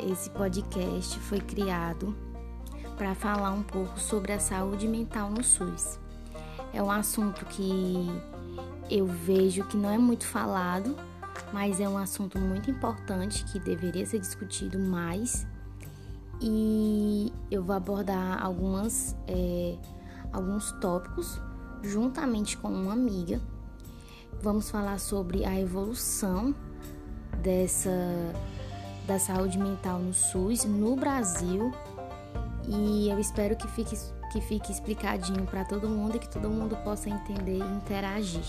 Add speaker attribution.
Speaker 1: esse podcast foi criado para falar um pouco sobre a saúde mental no SUS. É um assunto que eu vejo que não é muito falado, mas é um assunto muito importante que deveria ser discutido mais. E eu vou abordar algumas, é, alguns tópicos juntamente com uma amiga. Vamos falar sobre a evolução dessa da saúde mental no SUS no Brasil e eu espero que fique, que fique explicadinho para todo mundo e que todo mundo possa entender e interagir.